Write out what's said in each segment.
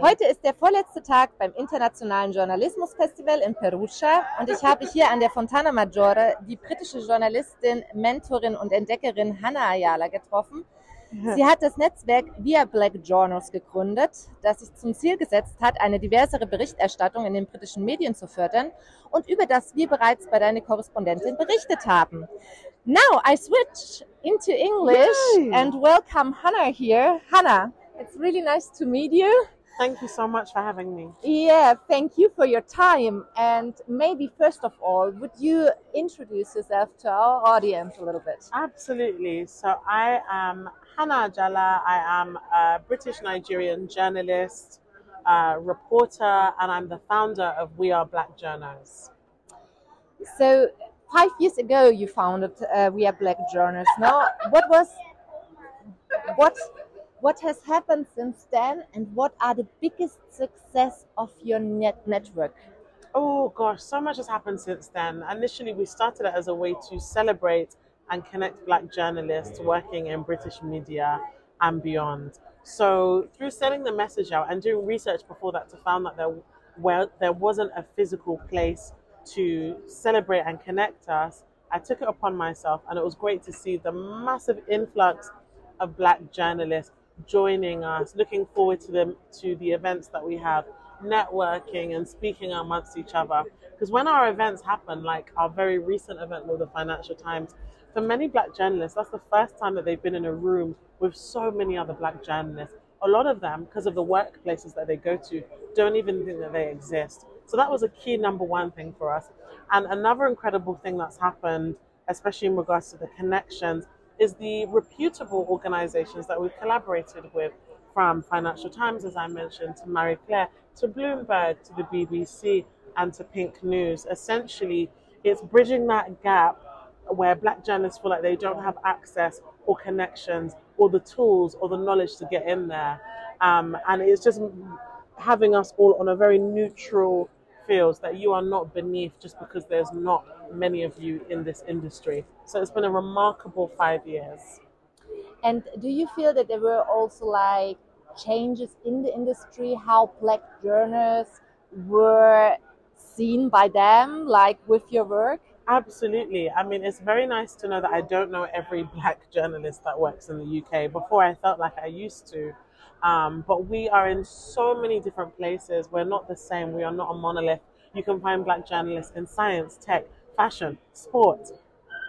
Heute ist der vorletzte Tag beim Internationalen Journalismusfestival in Perugia und ich habe hier an der Fontana Maggiore die britische Journalistin, Mentorin und Entdeckerin Hannah Ayala getroffen. Sie hat das Netzwerk Via Black Journals gegründet, das sich zum Ziel gesetzt hat, eine diversere Berichterstattung in den britischen Medien zu fördern und über das wir bereits bei deiner Korrespondentin berichtet haben. Now I switch into English and welcome Hannah here. Hannah, it's really nice to meet you. Thank you so much for having me. Yeah, thank you for your time. And maybe first of all, would you introduce yourself to our audience a little bit? Absolutely. So I am Hannah Ajala. I am a British Nigerian journalist, uh, reporter, and I'm the founder of We Are Black Journos. So, five years ago, you founded uh, We Are Black Journos. Now, what was what what has happened since then, and what are the biggest success of your net network? Oh gosh, so much has happened since then. Initially, we started it as a way to celebrate and connect black journalists mm-hmm. working in British media and beyond. So, through sending the message out and doing research before that to find that there, well, there wasn't a physical place to celebrate and connect us, I took it upon myself, and it was great to see the massive influx of black journalists joining us, looking forward to them to the events that we have, networking and speaking amongst each other. Because when our events happen, like our very recent event with the Financial Times, for many black journalists, that's the first time that they've been in a room with so many other black journalists. A lot of them, because of the workplaces that they go to, don't even think that they exist. So that was a key number one thing for us. And another incredible thing that's happened, especially in regards to the connections, is the reputable organizations that we've collaborated with, from Financial Times, as I mentioned, to Marie Claire, to Bloomberg, to the BBC, and to Pink News. Essentially, it's bridging that gap where black journalists feel like they don't have access or connections or the tools or the knowledge to get in there. Um, and it's just having us all on a very neutral field that you are not beneath just because there's not many of you in this industry. So it's been a remarkable five years. And do you feel that there were also like changes in the industry, how black journalists were seen by them, like with your work? Absolutely. I mean, it's very nice to know that I don't know every black journalist that works in the UK. Before, I felt like I used to. Um, but we are in so many different places. We're not the same. We are not a monolith. You can find black journalists in science, tech, fashion, sport,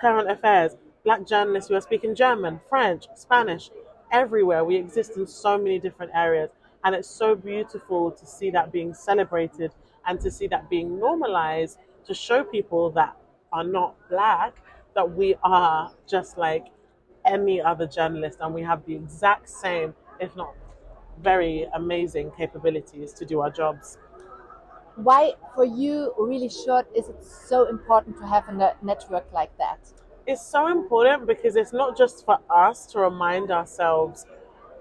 current affairs, black journalists who are speaking German, French, Spanish, everywhere. We exist in so many different areas. And it's so beautiful to see that being celebrated and to see that being normalized to show people that are not black that we are just like any other journalist and we have the exact same, if not very amazing capabilities to do our jobs. Why, for you, really short, is it so important to have a ne- network like that? It's so important because it's not just for us to remind ourselves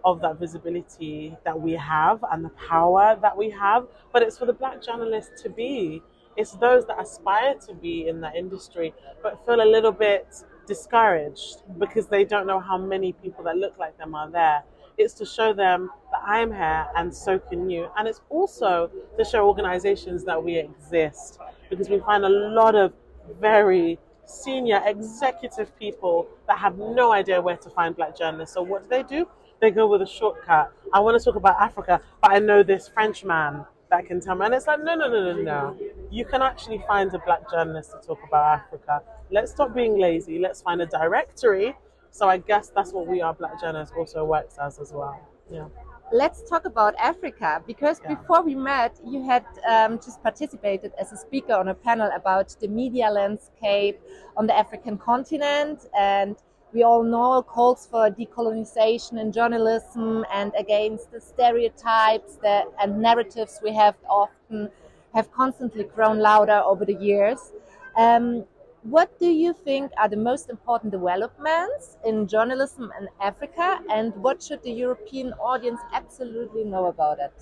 of that visibility that we have and the power that we have, but it's for the black journalists to be. It's those that aspire to be in that industry but feel a little bit discouraged because they don't know how many people that look like them are there. It's to show them that I'm here and so can you. And it's also to show organizations that we exist because we find a lot of very senior executive people that have no idea where to find black journalists. So what do they do? They go with a shortcut. I want to talk about Africa, but I know this French man that can tell me. And it's like, no, no, no, no, no. You can actually find a black journalist to talk about Africa. Let's stop being lazy. Let's find a directory. So I guess that's what we are black journalists also works as as well. Yeah. Let's talk about Africa because Yeah. before we met, you had um, just participated as a speaker on a panel about the media landscape on the African continent. And we all know calls for decolonization in journalism and against the stereotypes that, and narratives we have often have constantly grown louder over the years. Um, what do you think are the most important developments in journalism in Africa, and what should the European audience absolutely know about it?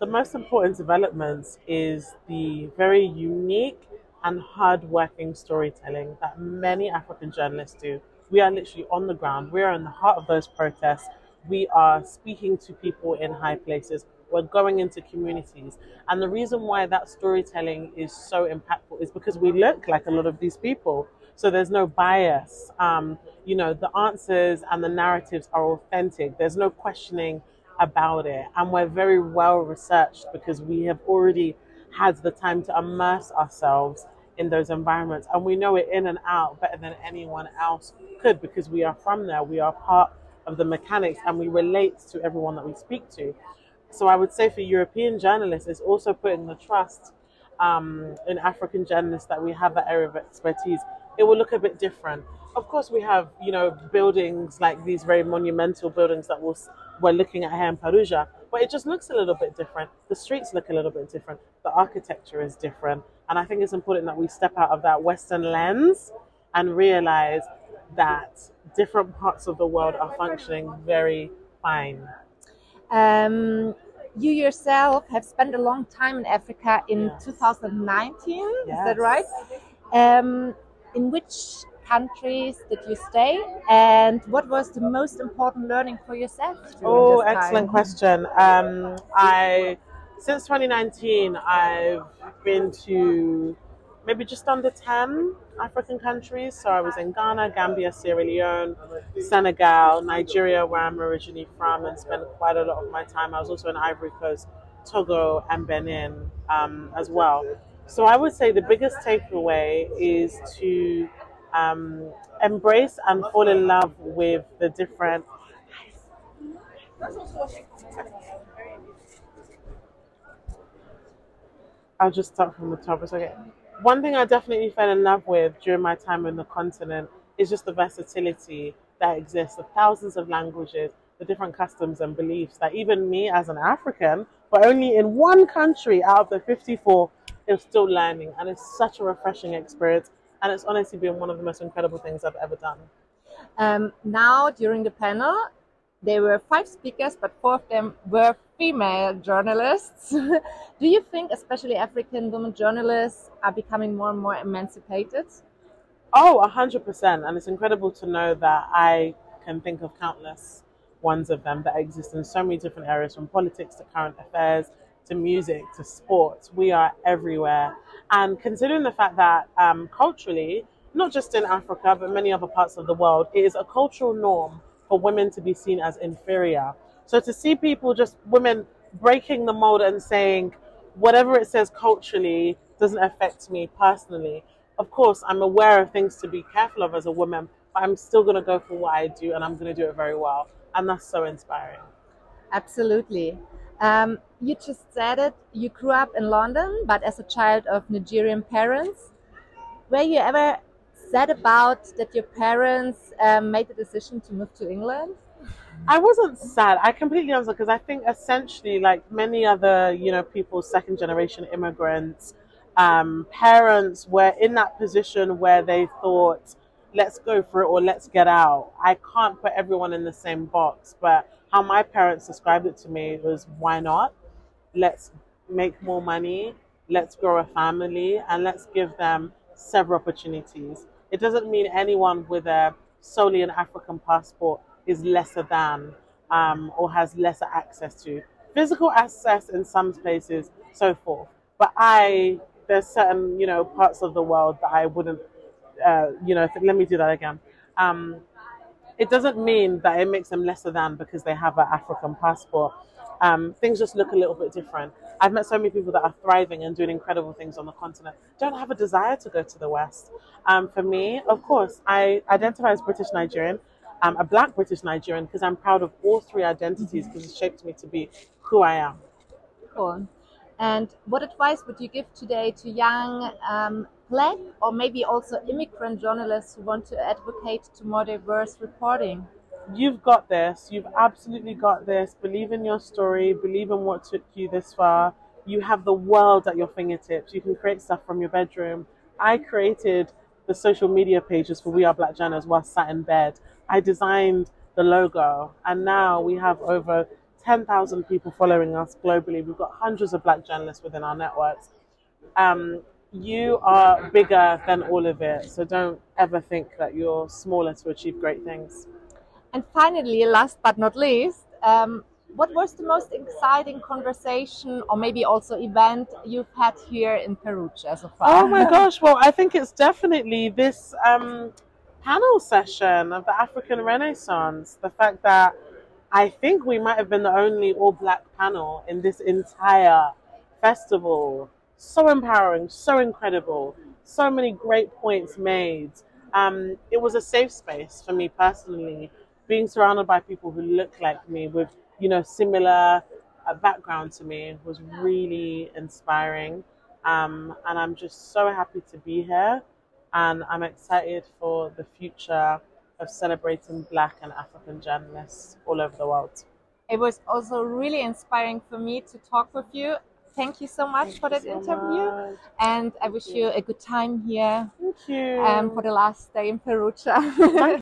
The most important developments is the very unique and hard-working storytelling that many African journalists do. We are literally on the ground. We are in the heart of those protests. We are speaking to people in high places. We're going into communities. And the reason why that storytelling is so impactful is because we look like a lot of these people. So there's no bias. Um, you know, the answers and the narratives are authentic. There's no questioning about it. And we're very well researched because we have already had the time to immerse ourselves in those environments. And we know it in and out better than anyone else could because we are from there. We are part of the mechanics and we relate to everyone that we speak to. So I would say for European journalists, it's also putting the trust um, in African journalists that we have that area of expertise. It will look a bit different. Of course, we have you know buildings like these very monumental buildings that we'll, we're looking at here in Perugia, but it just looks a little bit different. The streets look a little bit different. The architecture is different, and I think it's important that we step out of that Western lens and realize that different parts of the world are functioning very fine. Um, you yourself have spent a long time in Africa in yes. 2019, yes. is that right? Um, in which countries did you stay and what was the most important learning for yourself? Oh, excellent question. Um, I since 2019 I've been to maybe just under 10 African countries. So I was in Ghana, Gambia, Sierra Leone, Senegal, Nigeria, where I'm originally from, and spent quite a lot of my time. I was also in Ivory Coast, Togo, and Benin um, as well. So I would say the biggest takeaway is to um, embrace and fall in love with the different. I'll just start from the top. It's okay one thing I definitely fell in love with during my time on the continent is just the versatility that exists, the thousands of languages, the different customs and beliefs that even me as an African, but only in one country out of the 54, is still learning. And it's such a refreshing experience. And it's honestly been one of the most incredible things I've ever done. Um, now, during the panel, there were five speakers, but four of them were female journalists. Do you think, especially African women journalists, are becoming more and more emancipated? Oh, 100%. And it's incredible to know that I can think of countless ones of them that exist in so many different areas from politics to current affairs to music to sports. We are everywhere. And considering the fact that um, culturally, not just in Africa, but many other parts of the world, it is a cultural norm for women to be seen as inferior. So to see people just women breaking the mold and saying whatever it says culturally doesn't affect me personally. Of course, I'm aware of things to be careful of as a woman, but I'm still going to go for what I do and I'm going to do it very well. And that's so inspiring. Absolutely. Um, you just said it, you grew up in London, but as a child of Nigerian parents. Were you ever sad about that your parents um, made the decision to move to England? I wasn't sad. I completely understand because I think essentially, like many other, you know, people, second generation immigrants, um, parents were in that position where they thought, let's go for it or let's get out. I can't put everyone in the same box, but how my parents described it to me was, why not? Let's make more money, let's grow a family, and let's give them several opportunities. It doesn't mean anyone with a solely an African passport is lesser than um, or has lesser access to physical access in some places, so forth. But I, there's certain you know parts of the world that I wouldn't, uh, you know, let me do that again. Um, it doesn't mean that it makes them lesser than because they have an African passport. Um, things just look a little bit different. I've met so many people that are thriving and doing incredible things on the continent, don't have a desire to go to the West. Um, for me, of course, I identify as British Nigerian. I'm a black British Nigerian because I'm proud of all three identities because it shaped me to be who I am. Cool. And what advice would you give today to young um, black or maybe also immigrant journalists who want to advocate to more diverse reporting? You've got this. You've absolutely got this. Believe in your story. Believe in what took you this far. You have the world at your fingertips. You can create stuff from your bedroom. I created the social media pages for We Are Black Journalists while sat in bed. I designed the logo, and now we have over 10,000 people following us globally. We've got hundreds of black journalists within our networks. Um, you are bigger than all of it, so don't ever think that you're smaller to achieve great things. And finally, last but not least, um, what was the most exciting conversation or maybe also event you've had here in Perugia so far? Oh my gosh, well, I think it's definitely this um, panel session of the African Renaissance. The fact that I think we might have been the only all black panel in this entire festival. So empowering, so incredible, so many great points made. Um, it was a safe space for me personally, being surrounded by people who look like me with you know, similar uh, background to me was really inspiring. Um, and I'm just so happy to be here. And I'm excited for the future of celebrating Black and African journalists all over the world. It was also really inspiring for me to talk with you. Thank you so much Thank for that so interview. much. And I wish you a good time here Thank you. um, for the last day in Perugia. Thank